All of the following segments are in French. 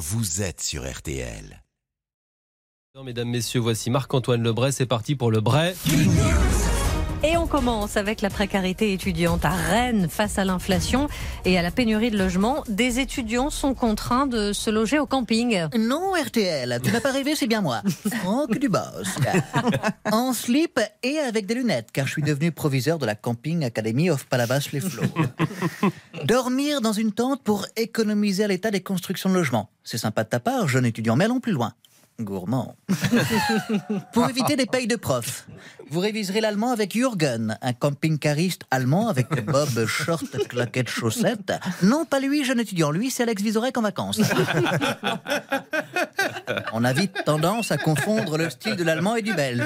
vous êtes sur RTL. Mesdames, Messieurs, voici Marc-Antoine Lebray. C'est parti pour le Bray. On commence avec la précarité étudiante à Rennes face à l'inflation et à la pénurie de logements. Des étudiants sont contraints de se loger au camping. Non, RTL, tu n'as pas rêvé, c'est bien moi. Franck Dubosc. En slip et avec des lunettes, car je suis devenu proviseur de la Camping Academy of Palavas-les-Flots. Dormir dans une tente pour économiser à l'état des constructions de logements. C'est sympa de ta part, jeune étudiant, mais allons plus loin. Gourmand. Pour éviter des payes de prof, vous réviserez l'allemand avec Jürgen, un camping-cariste allemand avec des bobs, shorts, claquettes, chaussettes. Non, pas lui, jeune étudiant. Lui, c'est Alex Vizorek en vacances. On a vite tendance à confondre le style de l'allemand et du belge.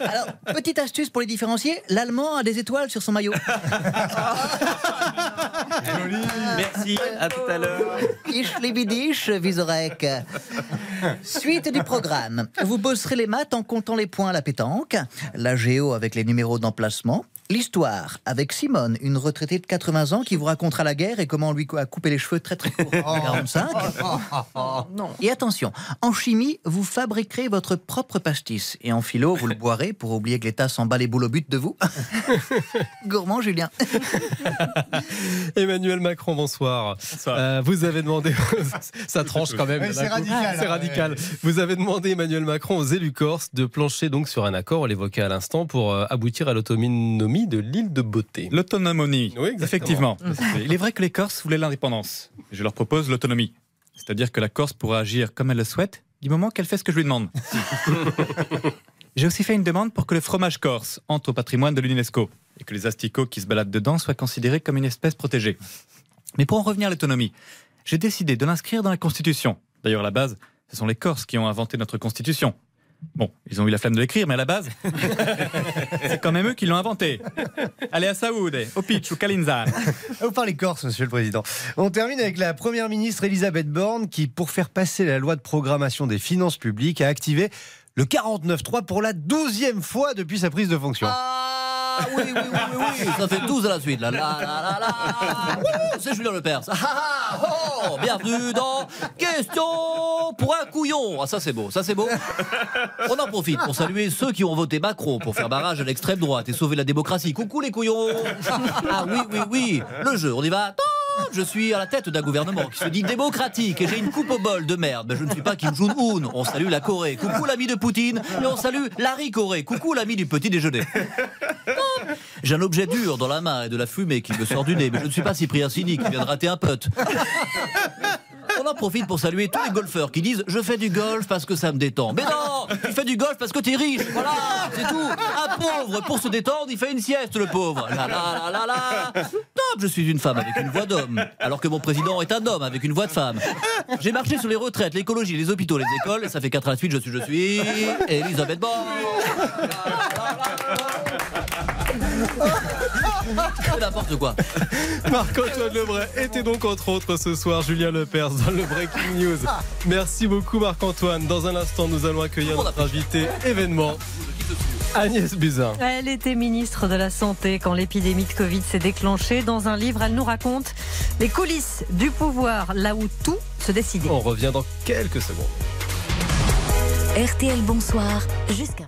Alors, petite astuce pour les différencier, l'allemand a des étoiles sur son maillot. Merci, à tout à l'heure. Ich liebe dich, Vizorek. Suite du programme. Vous bosserez les maths en comptant les points à la pétanque, la géo avec les numéros d'emplacement, l'histoire avec Simone, une retraitée de 80 ans qui vous racontera la guerre et comment on lui a coupé les cheveux très très courts à 45. Et attention, en chimie, vous fabriquerez votre propre pastis et en philo, vous le boirez pour oublier que l'État s'en bat les boules au but de vous. Gourmand, Julien. Emmanuel Macron, bonsoir. Euh, vous avez demandé, ça tranche quand même. Ouais, c'est radical, C'est hein, radical. ouais. Vous avez demandé Emmanuel Macron aux élus corses de plancher donc sur un accord, on l'évoquait à l'instant, pour euh, aboutir à l'autonomie de l'île de Beauté. L'autonomie. Oui. Effectivement. Il est vrai que les Corses voulaient l'indépendance. Je leur propose l'autonomie. C'est-à-dire que la Corse pourra agir comme elle le souhaite, du moment qu'elle fait ce que je lui demande. J'ai aussi fait une demande pour que le fromage corse entre au patrimoine de l'UNESCO et que les asticots qui se baladent dedans soient considérés comme une espèce protégée. Mais pour en revenir à l'autonomie, j'ai décidé de l'inscrire dans la Constitution. D'ailleurs, à la base, ce sont les Corses qui ont inventé notre Constitution. Bon, ils ont eu la flemme de l'écrire, mais à la base, c'est quand même eux qui l'ont inventé. Allez à Saoud, au pitch ou Kalinzan. Vous parlez corse, monsieur le président. On termine avec la première ministre Elisabeth Borne qui, pour faire passer la loi de programmation des finances publiques, a activé le 49.3 pour la douzième fois depuis sa prise de fonction. Ah oui, oui, oui, oui, oui, ça fait 12 à la suite. Là, là, là, là, C'est Julien Lepers. Ah, ah, oh, bienvenue dans Question pour un couillon. Ah, ça c'est beau, ça c'est beau. On en profite pour saluer ceux qui ont voté Macron pour faire barrage à l'extrême droite et sauver la démocratie. Coucou les couillons. Ah oui, oui, oui, le jeu, on y va. Je suis à la tête d'un gouvernement qui se dit démocratique et j'ai une coupe au bol de merde. Mais je ne suis pas Kim Jong-un. On salue la Corée. Coucou l'ami de Poutine. Et on salue Larry Corée. Coucou l'ami du petit déjeuner. J'ai un objet dur dans la main et de la fumée qui me sort du nez, mais je ne suis pas Cyprien Sini qui vient de rater un putt. On en profite pour saluer tous les golfeurs qui disent Je fais du golf parce que ça me détend. Mais non Tu fais du golf parce que t'es riche Voilà C'est tout Un pauvre, pour se détendre, il fait une sieste, le pauvre La la la la la Top Je suis une femme avec une voix d'homme, alors que mon président est un homme avec une voix de femme. J'ai marché sur les retraites, l'écologie, les hôpitaux, les écoles, et ça fait 4 à la suite, je suis, je suis. Elisabeth Borne n'importe quoi. Marc-Antoine Lebray était donc entre autres ce soir Julien Lepers dans le Breaking News. Merci beaucoup Marc-Antoine. Dans un instant, nous allons accueillir notre invité événement, Agnès Buzyn. Elle était ministre de la Santé quand l'épidémie de Covid s'est déclenchée. Dans un livre, elle nous raconte les coulisses du pouvoir, là où tout se décidait. On revient dans quelques secondes. RTL Bonsoir jusqu'à